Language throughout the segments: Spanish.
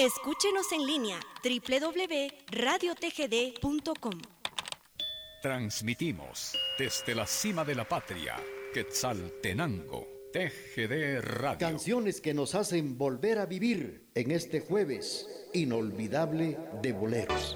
Escúchenos en línea www.radiotgd.com. Transmitimos desde la cima de la patria, Quetzaltenango, TGD Radio. Canciones que nos hacen volver a vivir en este jueves inolvidable de boleros.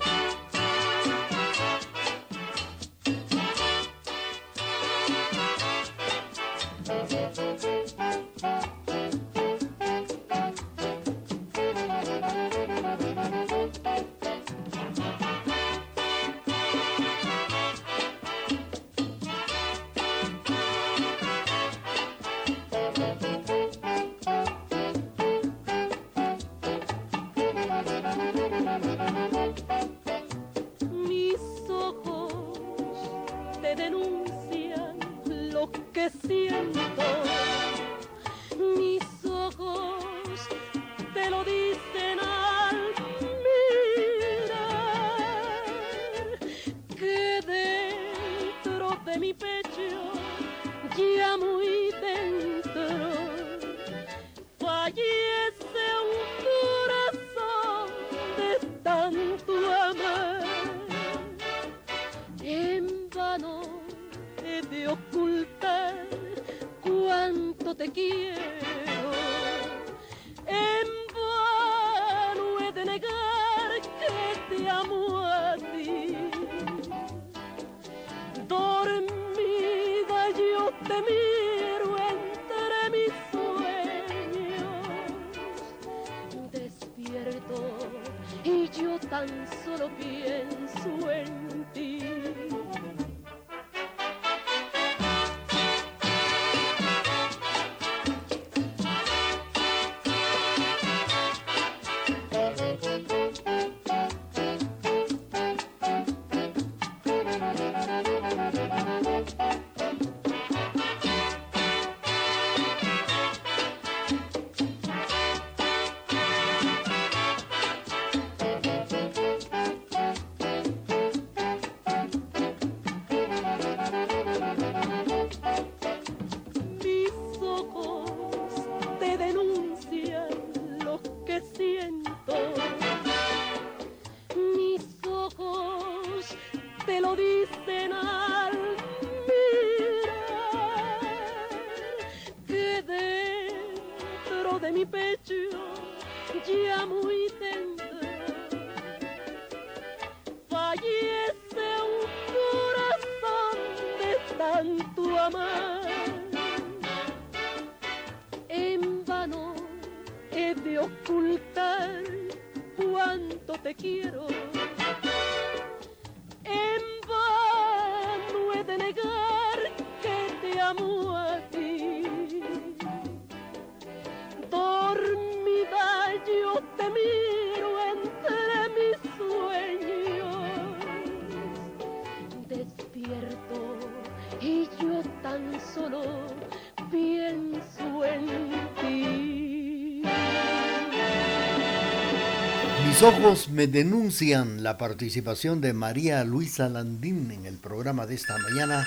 Ojos me denuncian la participación de María Luisa Landín en el programa de esta mañana.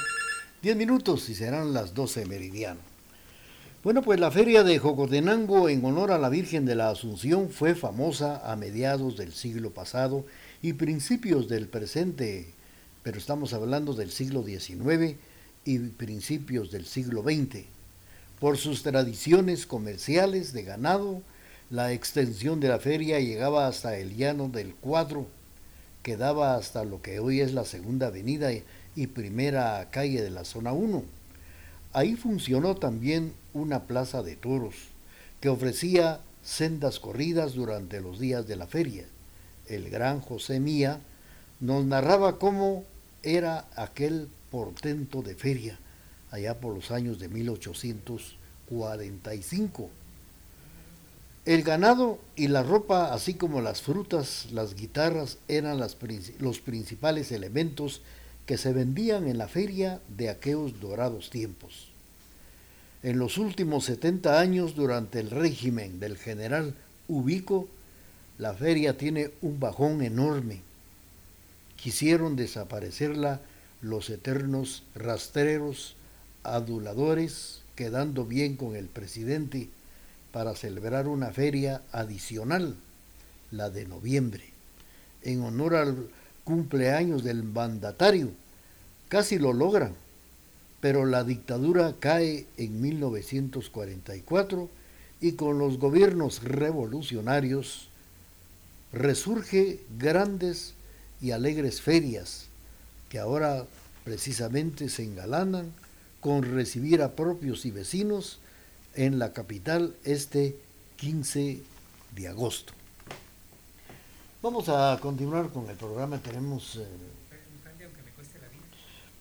Diez minutos y serán las doce meridiano. Bueno, pues la feria de Jocotenango en honor a la Virgen de la Asunción fue famosa a mediados del siglo pasado y principios del presente, pero estamos hablando del siglo XIX y principios del siglo XX, por sus tradiciones comerciales de ganado, la extensión de la feria llegaba hasta el llano del cuadro, que daba hasta lo que hoy es la segunda avenida y primera calle de la zona 1. Ahí funcionó también una plaza de toros, que ofrecía sendas corridas durante los días de la feria. El gran José Mía nos narraba cómo era aquel portento de feria allá por los años de 1845. El ganado y la ropa, así como las frutas, las guitarras, eran los principales elementos que se vendían en la feria de aquellos dorados tiempos. En los últimos 70 años, durante el régimen del general Ubico, la feria tiene un bajón enorme. Quisieron desaparecerla los eternos rastreros, aduladores, quedando bien con el presidente para celebrar una feria adicional la de noviembre, en honor al cumpleaños del mandatario. Casi lo logran, pero la dictadura cae en 1944 y con los gobiernos revolucionarios resurge grandes y alegres ferias que ahora precisamente se engalanan con recibir a propios y vecinos en la capital este 15 de agosto. Vamos a continuar con el programa, tenemos... Eh,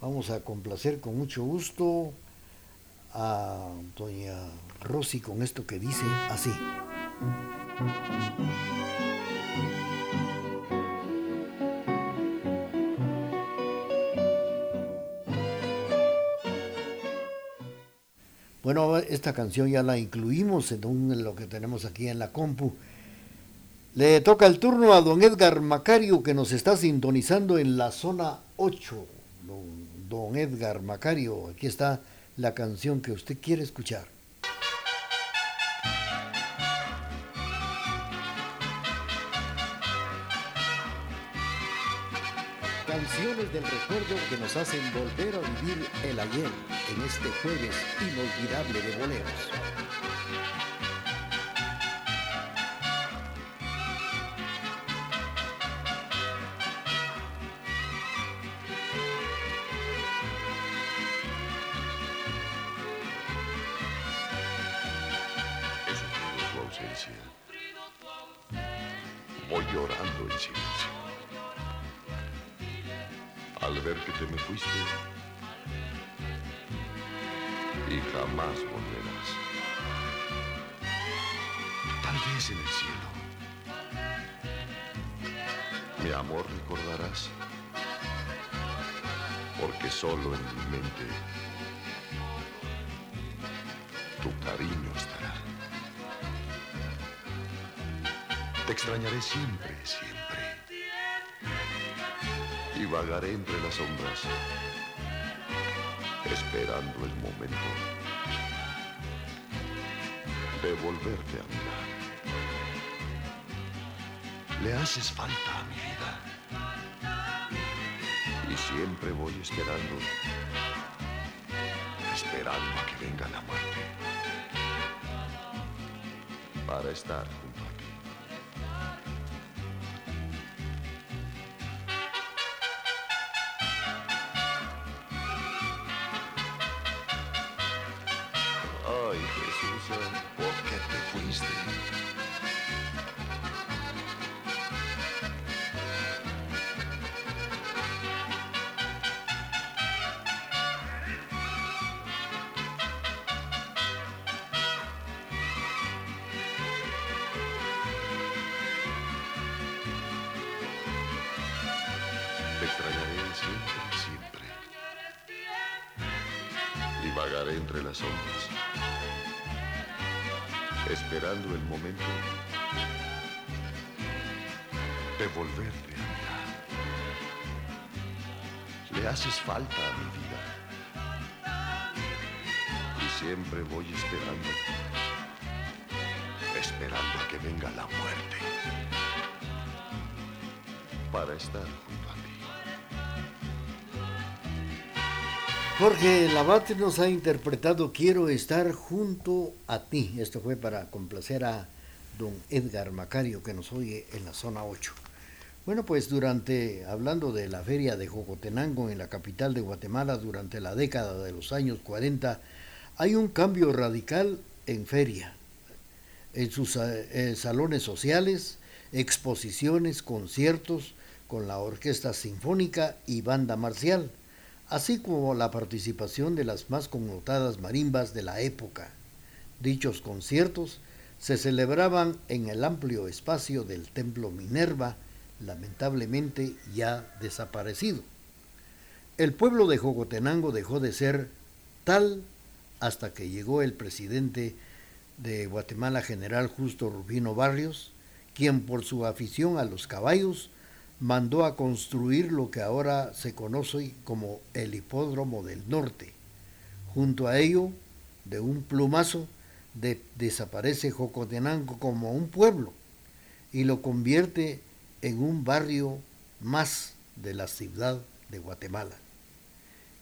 vamos a complacer con mucho gusto a doña Rosy con esto que dice así. Bueno, esta canción ya la incluimos en lo que tenemos aquí en la compu. Le toca el turno a don Edgar Macario que nos está sintonizando en la zona 8. Don, don Edgar Macario, aquí está la canción que usted quiere escuchar. Canciones del recuerdo que nos hacen volver a vivir el ayer en este jueves inolvidable de boleros. De volverte a mirar. Le haces falta a mi vida. Y siempre voy esperando, esperando a que venga la muerte para estar junto a ti. entre la muerte para estar junto a ti. Jorge Labate nos ha interpretado Quiero estar junto a ti. Esto fue para complacer a don Edgar Macario que nos oye en la zona 8. Bueno, pues durante, hablando de la feria de Jocotenango en la capital de Guatemala durante la década de los años 40, hay un cambio radical en feria, en sus eh, salones sociales, exposiciones, conciertos con la orquesta sinfónica y banda marcial así como la participación de las más connotadas marimbas de la época. Dichos conciertos se celebraban en el amplio espacio del Templo Minerva, lamentablemente ya desaparecido. El pueblo de Jogotenango dejó de ser tal hasta que llegó el presidente de Guatemala, general Justo Rubino Barrios, quien por su afición a los caballos mandó a construir lo que ahora se conoce como el Hipódromo del Norte. Junto a ello, de un plumazo, desaparece Jocotenango como un pueblo. y lo convierte en un barrio más de la ciudad de Guatemala.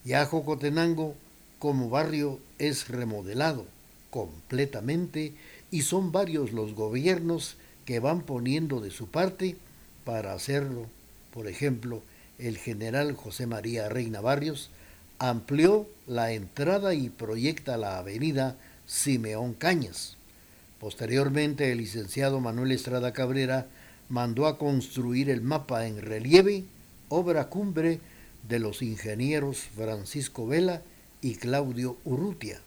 Ya Jocotenango como barrio es remodelado completamente y son varios los gobiernos que van poniendo de su parte para hacerlo. Por ejemplo, el general José María Reina Barrios amplió la entrada y proyecta la avenida Simeón Cañas. Posteriormente, el licenciado Manuel Estrada Cabrera mandó a construir el mapa en relieve, obra cumbre de los ingenieros Francisco Vela y Claudio Urrutia.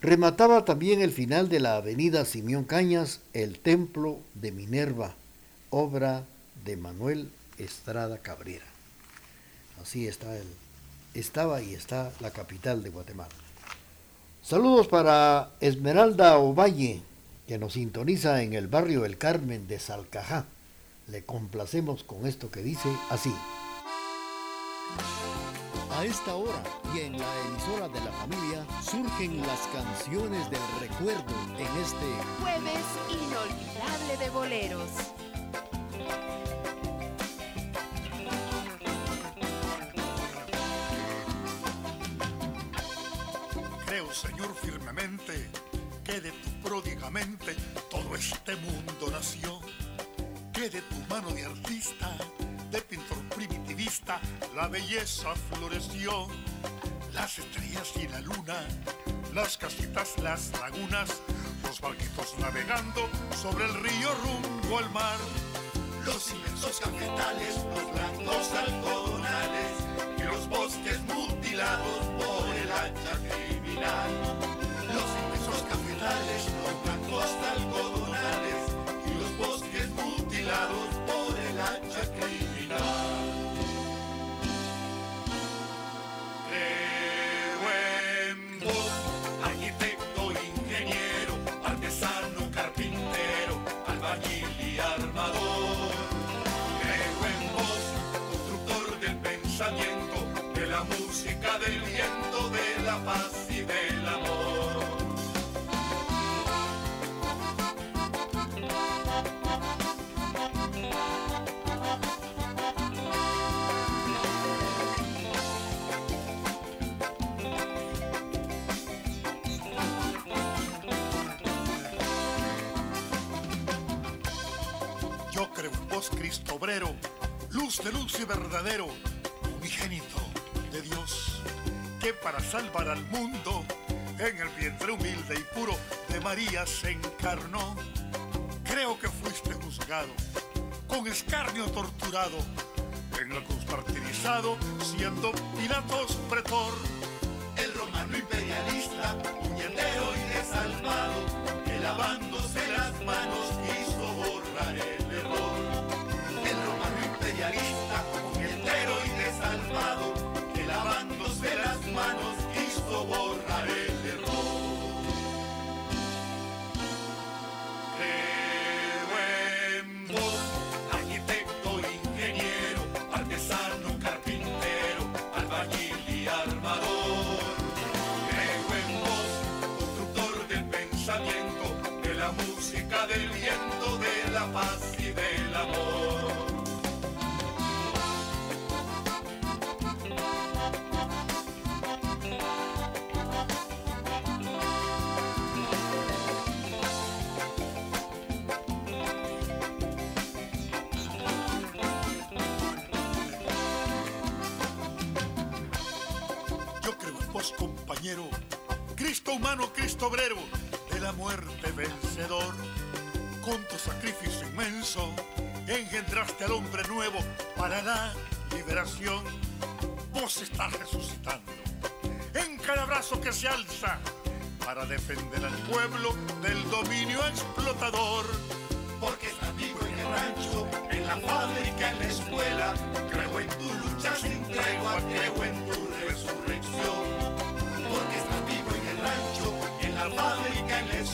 Remataba también el final de la avenida Simeón Cañas el templo de Minerva, obra de Manuel Estrada Cabrera. Así está el, estaba y está la capital de Guatemala. Saludos para Esmeralda Ovalle, que nos sintoniza en el barrio El Carmen de Salcajá. Le complacemos con esto que dice así. A esta hora y en la emisora de la familia surgen las canciones del recuerdo en este jueves inolvidable de boleros. Creo, Señor, firmemente que de tu pródigamente todo este mundo nació, que de tu mano de artista la belleza floreció. Las estrellas y la luna, las casitas, las lagunas, los barquitos navegando sobre el río rumbo al mar. Los inmensos cafetales, los blancos algodonales y los bosques mutilados por el hacha criminal. Los inmensos cafetales, los blancos algodonales y los bosques mutilados por el hacha criminal. Luz de luz y verdadero, unigénito de Dios, que para salvar al mundo, en el vientre humilde y puro de María se encarnó. Creo que fuiste juzgado, con escarnio torturado, en la cruz martirizado, siendo Pilatos pretor. El romano imperialista, manos quiso borrar el error. Creo en vos, arquitecto, ingeniero, artesano, carpintero, albañil y armador. Creo en vos, constructor del pensamiento, de la música, del viento, de la paz y del amor. Cristo obrero, de la muerte vencedor. Con tu sacrificio inmenso, engendraste al hombre nuevo para la liberación. Vos estás resucitando en cada brazo que se alza para defender al pueblo del dominio explotador. Porque estás vivo en el rancho, en la fábrica, en la escuela. Creo en tu lucha sin tregua, creo en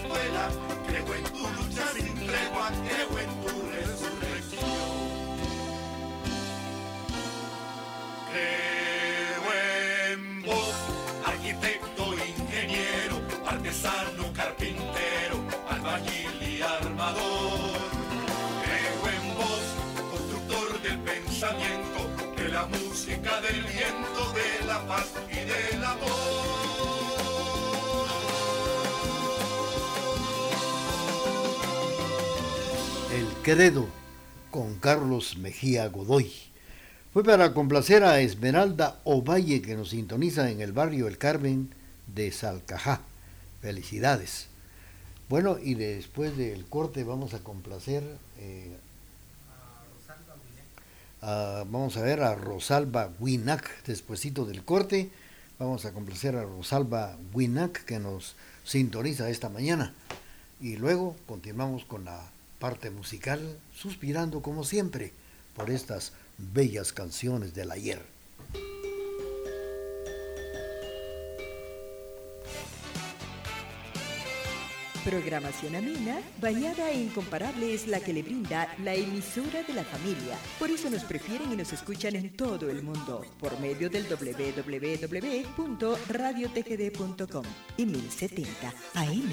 creo en tu lucha sin tregua, creo en tu resurrección. Creo en vos, arquitecto, ingeniero, artesano, carpintero, albañil y armador. Creo en vos, constructor del pensamiento, de la música, del viento, de la paz y del amor. El Credo con Carlos Mejía Godoy. Fue para complacer a Esmeralda Ovalle que nos sintoniza en el barrio El Carmen de Salcajá. Felicidades. Bueno, y después del corte vamos a complacer eh, a- vamos a ver a Rosalba Winac despuesito del corte. Vamos a complacer a Rosalba Winac que nos sintoniza esta mañana. Y luego continuamos con la parte musical, suspirando como siempre por estas bellas canciones del ayer. Programación amena, bañada e incomparable es la que le brinda la emisora de la familia. Por eso nos prefieren y nos escuchan en todo el mundo por medio del www.radiotgd.com y 1070 AM.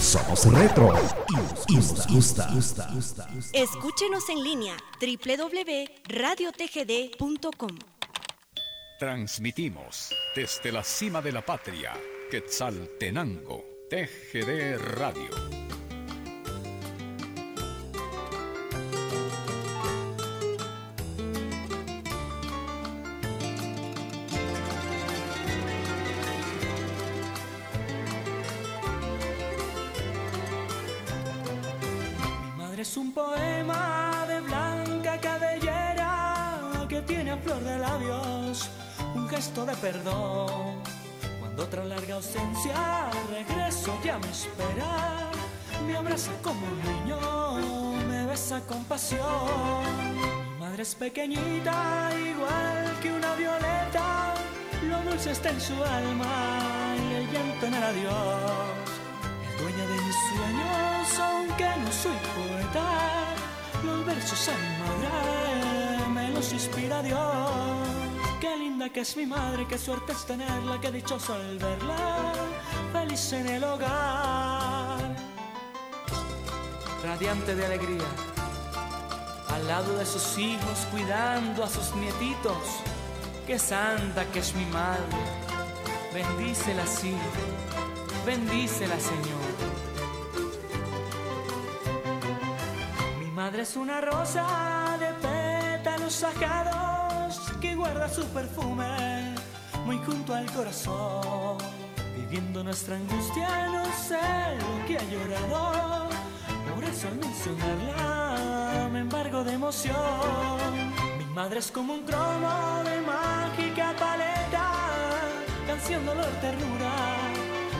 Somos retro y nos gusta. Escúchenos en línea www.radiotgd.com. Transmitimos desde la cima de la patria, Quetzaltenango, TGD Radio. Poema de blanca cabellera que tiene a flor de labios un gesto de perdón. Cuando tras larga ausencia regreso ya me espera, me abraza como un niño, me besa con pasión. Mi madre es pequeñita, igual que una violeta, lo dulce está en su alma y el llanto en el adiós. Dueña de mis sueños, aunque no soy poeta. Los versos a madre me los inspira Dios. Qué linda que es mi madre, qué suerte es tenerla, qué dichoso al verla, feliz en el hogar. Radiante de alegría, al lado de sus hijos, cuidando a sus nietitos. Qué santa que es mi madre, bendícela así bendícela Señor. Madre es una rosa de pétalos sacados que guarda su perfume muy junto al corazón. Viviendo nuestra angustia no sé lo que ha llorado, por eso al mencionarla me embargo de emoción. Mi madre es como un cromo de mágica paleta, canción, dolor, ternura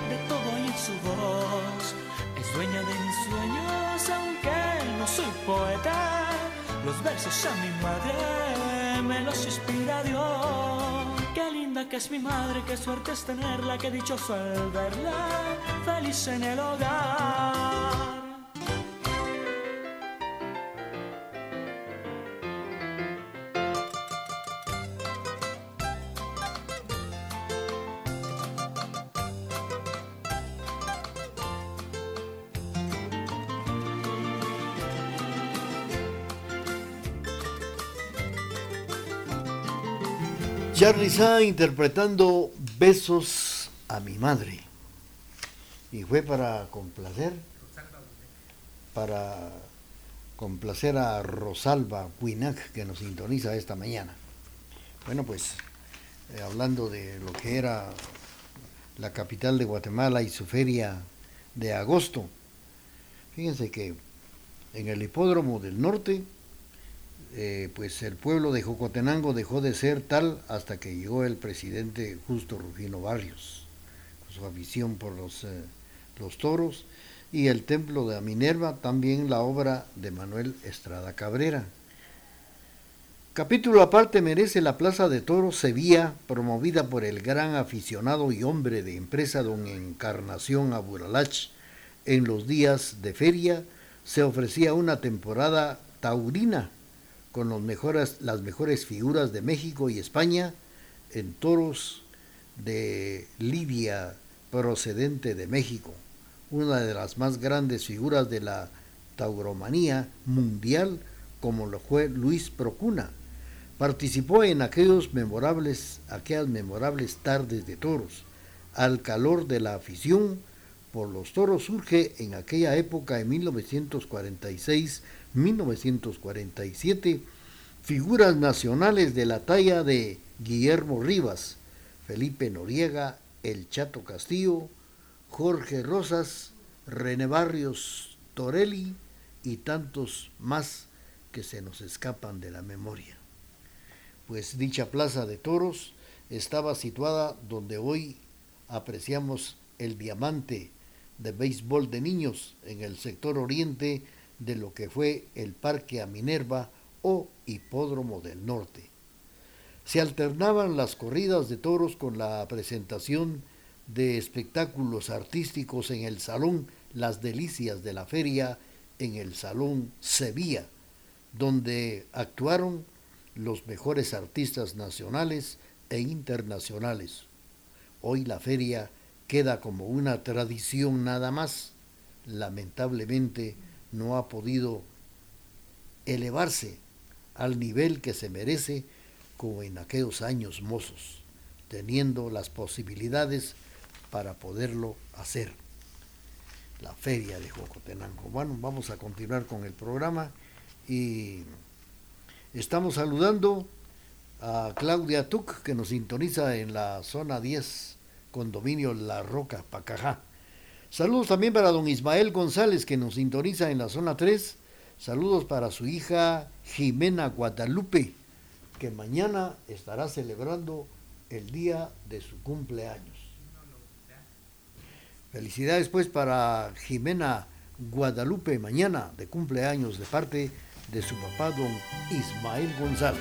de todo hay en su voz. Es dueña de mis sueños, aunque no soy poeta. Los versos a mi madre me los inspira Dios. Qué linda que es mi madre, qué suerte es tenerla, qué dichoso al verla, feliz en el hogar. Charlie Sa interpretando Besos a mi madre. Y fue para complacer, para complacer a Rosalba Winac que nos sintoniza esta mañana. Bueno, pues eh, hablando de lo que era la capital de Guatemala y su feria de agosto, fíjense que en el hipódromo del norte eh, pues el pueblo de Jocotenango dejó de ser tal hasta que llegó el presidente Justo Rufino Barrios, con su afición por los, eh, los toros, y el templo de Minerva, también la obra de Manuel Estrada Cabrera. Capítulo aparte merece la Plaza de Toros Sevilla, promovida por el gran aficionado y hombre de empresa don Encarnación Aburalach. En los días de feria se ofrecía una temporada taurina con las mejores figuras de México y España en toros de Lidia procedente de México, una de las más grandes figuras de la tauromanía mundial como lo fue Luis Procuna Participó en aquellos memorables, aquellas memorables tardes de toros. Al calor de la afición por los toros surge en aquella época, en 1946-1947, figuras nacionales de la talla de Guillermo Rivas, Felipe Noriega, El Chato Castillo, Jorge Rosas, René Barrios Torelli y tantos más que se nos escapan de la memoria. Pues dicha plaza de toros estaba situada donde hoy apreciamos el diamante de béisbol de niños en el sector oriente de lo que fue el Parque a Minerva o Hipódromo del Norte. Se alternaban las corridas de toros con la presentación de espectáculos artísticos en el Salón Las Delicias de la Feria en el Salón Sevilla, donde actuaron los mejores artistas nacionales e internacionales. Hoy la feria queda como una tradición nada más. Lamentablemente no ha podido elevarse al nivel que se merece como en aquellos años mozos, teniendo las posibilidades para poderlo hacer. La feria de Jocotenango. Bueno, vamos a continuar con el programa y Estamos saludando a Claudia Tuc, que nos sintoniza en la zona 10, condominio La Roca, Pacajá. Saludos también para don Ismael González, que nos sintoniza en la zona 3. Saludos para su hija Jimena Guadalupe, que mañana estará celebrando el día de su cumpleaños. Felicidades pues para Jimena Guadalupe mañana de cumpleaños de parte de su papá don Ismael González.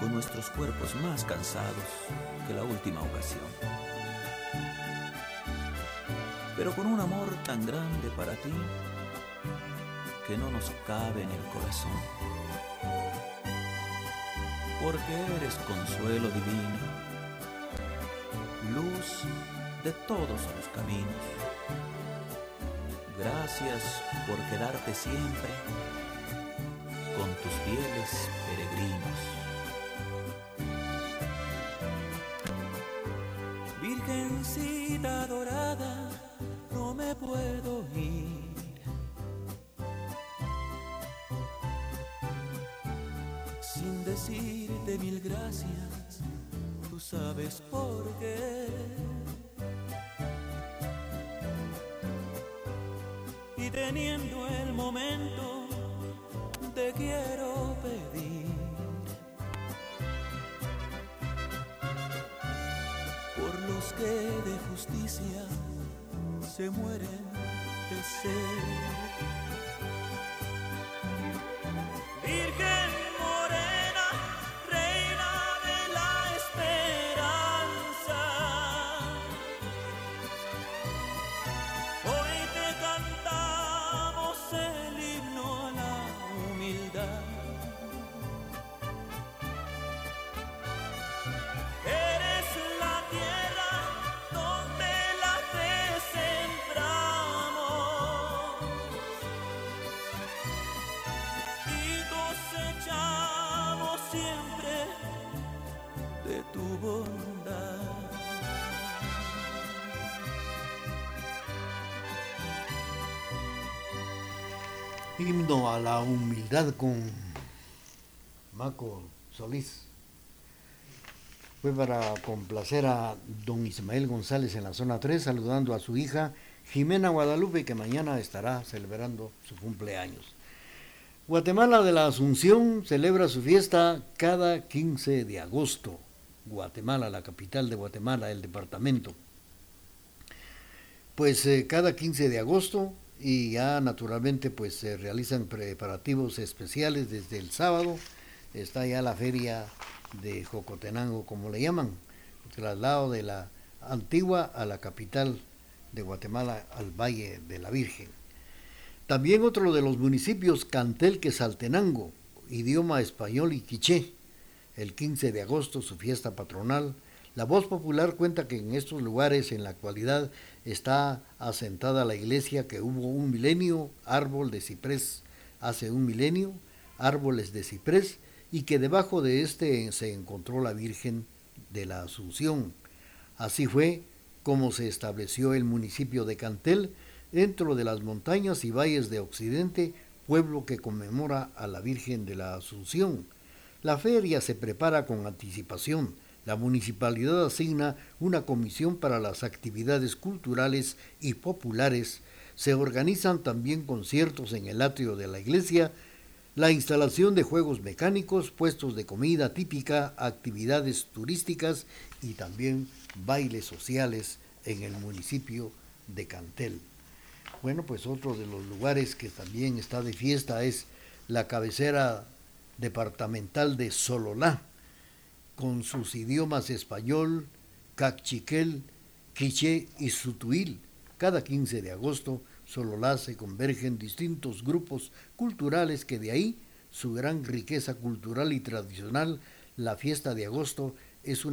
con nuestros cuerpos más cansados que la última ocasión. Pero con un amor tan grande para ti que no nos cabe en el corazón. Porque eres consuelo divino, luz de todos los caminos. Gracias por quedarte siempre con tus fieles peregrinos. Decirte mil gracias, tú sabes por qué. Y teniendo el momento, te quiero pedir. Por los que de justicia se mueren de sed. Himno a la humildad con Maco Solís. Fue para complacer a don Ismael González en la zona 3, saludando a su hija Jimena Guadalupe, que mañana estará celebrando su cumpleaños. Guatemala de la Asunción celebra su fiesta cada 15 de agosto. Guatemala, la capital de Guatemala, el departamento. Pues eh, cada 15 de agosto y ya naturalmente pues se realizan preparativos especiales desde el sábado. Está ya la feria de Jocotenango, como le llaman, traslado de la antigua a la capital de Guatemala, al Valle de la Virgen. También otro de los municipios, Cantel Quesaltenango, idioma español y quiché, el 15 de agosto, su fiesta patronal. La voz popular cuenta que en estos lugares en la actualidad está asentada la iglesia que hubo un milenio, árbol de ciprés, hace un milenio, árboles de ciprés, y que debajo de este se encontró la Virgen de la Asunción. Así fue como se estableció el municipio de Cantel, dentro de las montañas y valles de Occidente, pueblo que conmemora a la Virgen de la Asunción. La feria se prepara con anticipación. La municipalidad asigna una comisión para las actividades culturales y populares. Se organizan también conciertos en el atrio de la iglesia, la instalación de juegos mecánicos, puestos de comida típica, actividades turísticas y también bailes sociales en el municipio de Cantel. Bueno, pues otro de los lugares que también está de fiesta es la cabecera departamental de Sololá, con sus idiomas español, cachiquel, quiché y sutuil. Cada 15 de agosto, Sololá se convergen distintos grupos culturales que de ahí su gran riqueza cultural y tradicional, la fiesta de agosto es,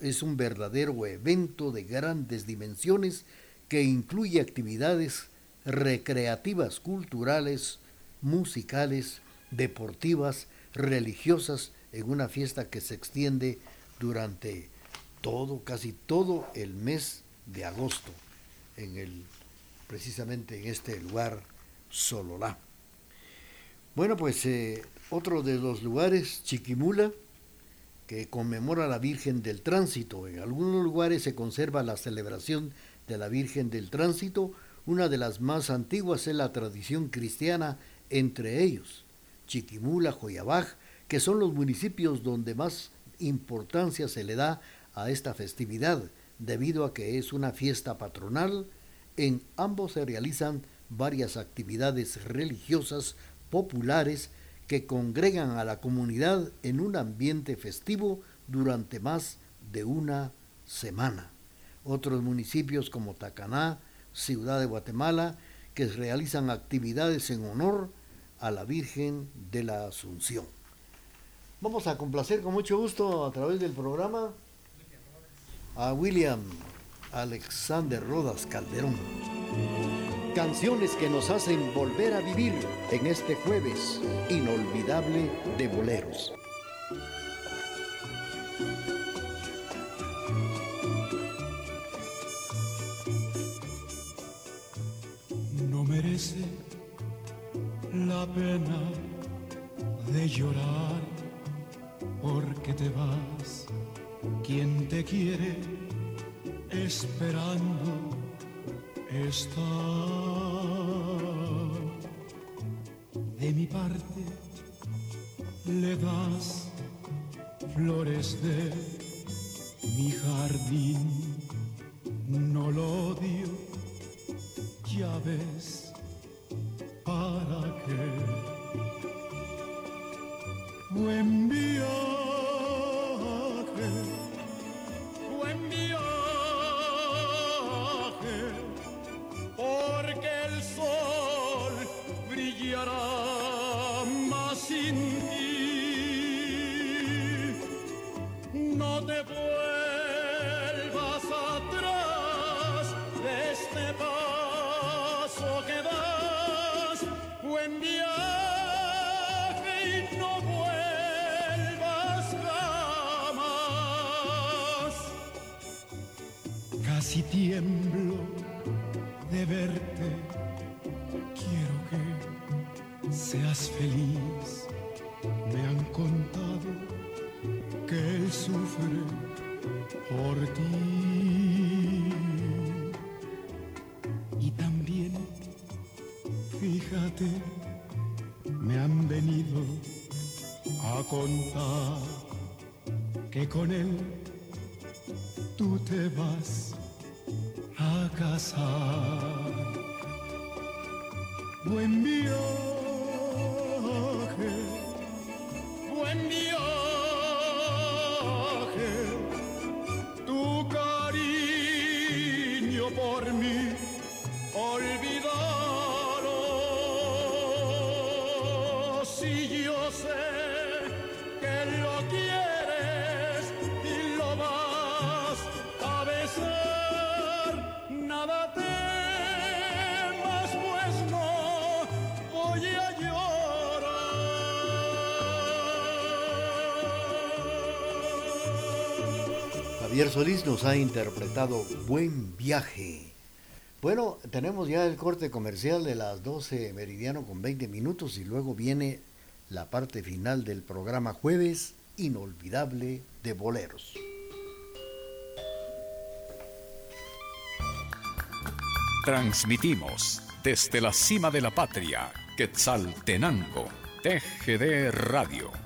es un verdadero evento de grandes dimensiones que incluye actividades recreativas, culturales, musicales, deportivas, religiosas, en una fiesta que se extiende durante todo, casi todo el mes de agosto, en el, precisamente en este lugar, Sololá. Bueno, pues eh, otro de los lugares, Chiquimula, que conmemora a la Virgen del Tránsito. En algunos lugares se conserva la celebración de la Virgen del Tránsito. Una de las más antiguas es la tradición cristiana, entre ellos Chiquimula, Joyabaj, que son los municipios donde más importancia se le da a esta festividad, debido a que es una fiesta patronal. En ambos se realizan varias actividades religiosas populares que congregan a la comunidad en un ambiente festivo durante más de una semana. Otros municipios como Tacaná, Ciudad de Guatemala, que realizan actividades en honor a la Virgen de la Asunción. Vamos a complacer con mucho gusto a través del programa a William Alexander Rodas Calderón. Canciones que nos hacen volver a vivir en este jueves inolvidable de boleros. No merece la pena de llorar porque te vas. Quien te quiere esperando está. De mi parte le das flores de mi jardín. No lo odio, ya ves para qué. Buen viaje, buen Javier Solís nos ha interpretado Buen Viaje. Bueno, tenemos ya el corte comercial de las 12 meridiano con 20 minutos y luego viene la parte final del programa Jueves Inolvidable de Boleros. Transmitimos desde la cima de la patria, Quetzaltenango, TGD Radio.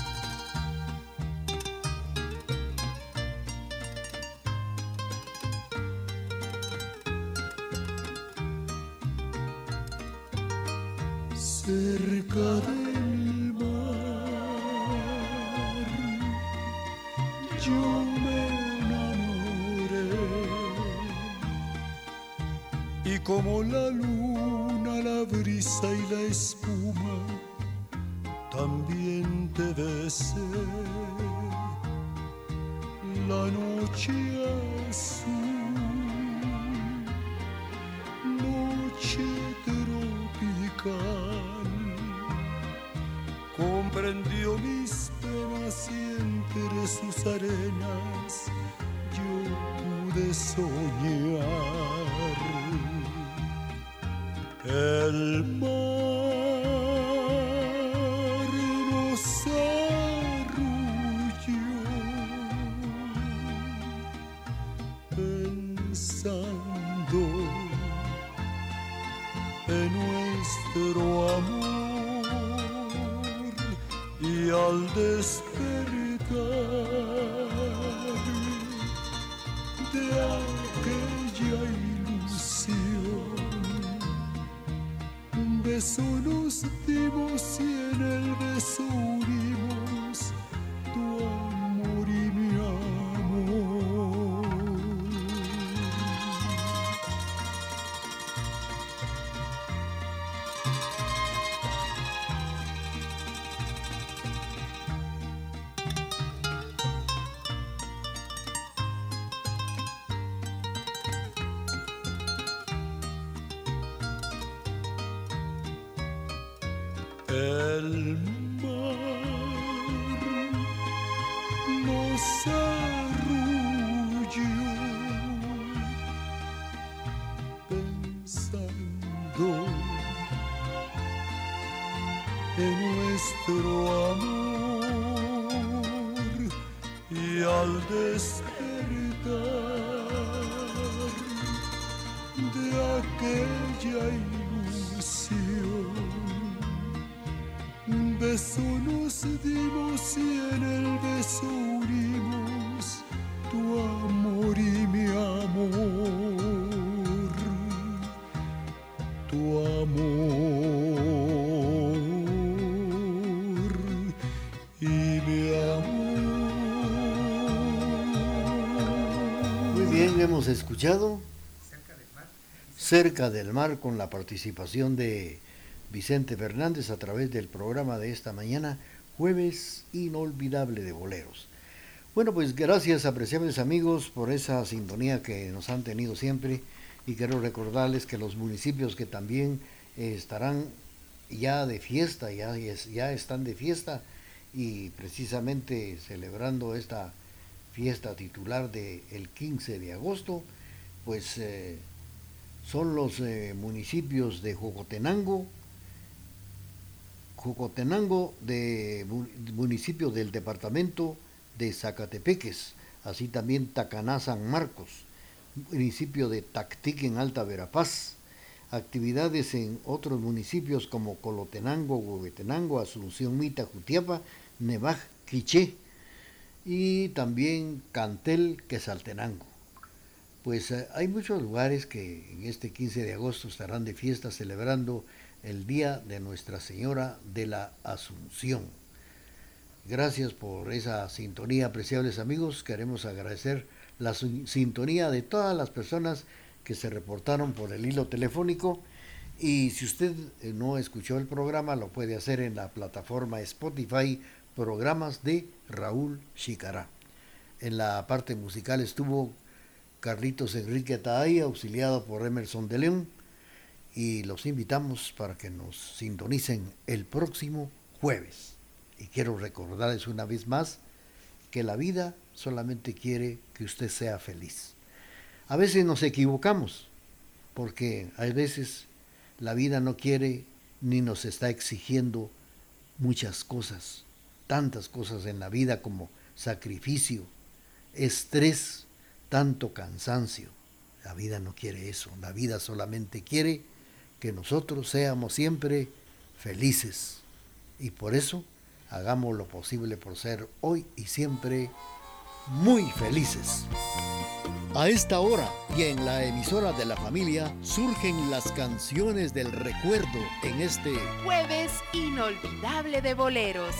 Cerca del mar. Yo me enamoré y como la luna, la brisa y la espuma, también te besé. La noche azul, bien, hemos escuchado Cerca del Mar con la participación de Vicente Fernández a través del programa de esta mañana, Jueves Inolvidable de Boleros. Bueno, pues gracias, apreciables amigos, por esa sintonía que nos han tenido siempre y quiero recordarles que los municipios que también estarán ya de fiesta, ya, ya están de fiesta y precisamente celebrando esta fiesta titular del el 15 de agosto, pues eh, son los eh, municipios de Jocotenango, Jocotenango de municipio del departamento de Zacatepeques, así también Tacaná San Marcos, municipio de Tactic en Alta Verapaz, actividades en otros municipios como Colotenango, Huehuetenango, Asunción Mita, Jutiapa, Nevaj, Quiché y también Cantel, Quesaltenango. Pues eh, hay muchos lugares que en este 15 de agosto estarán de fiesta celebrando el Día de Nuestra Señora de la Asunción. Gracias por esa sintonía, apreciables amigos. Queremos agradecer la sintonía de todas las personas que se reportaron por el hilo telefónico. Y si usted eh, no escuchó el programa, lo puede hacer en la plataforma Spotify, programas de Raúl Chicará. En la parte musical estuvo Carlitos Enrique Taay, auxiliado por Emerson de León y los invitamos para que nos sintonicen el próximo jueves. Y quiero recordarles una vez más que la vida solamente quiere que usted sea feliz. A veces nos equivocamos, porque a veces la vida no quiere ni nos está exigiendo muchas cosas, tantas cosas en la vida como sacrificio, estrés, tanto cansancio. La vida no quiere eso, la vida solamente quiere que nosotros seamos siempre felices. Y por eso hagamos lo posible por ser hoy y siempre muy felices. A esta hora y en la emisora de la familia surgen las canciones del recuerdo en este Jueves inolvidable de boleros.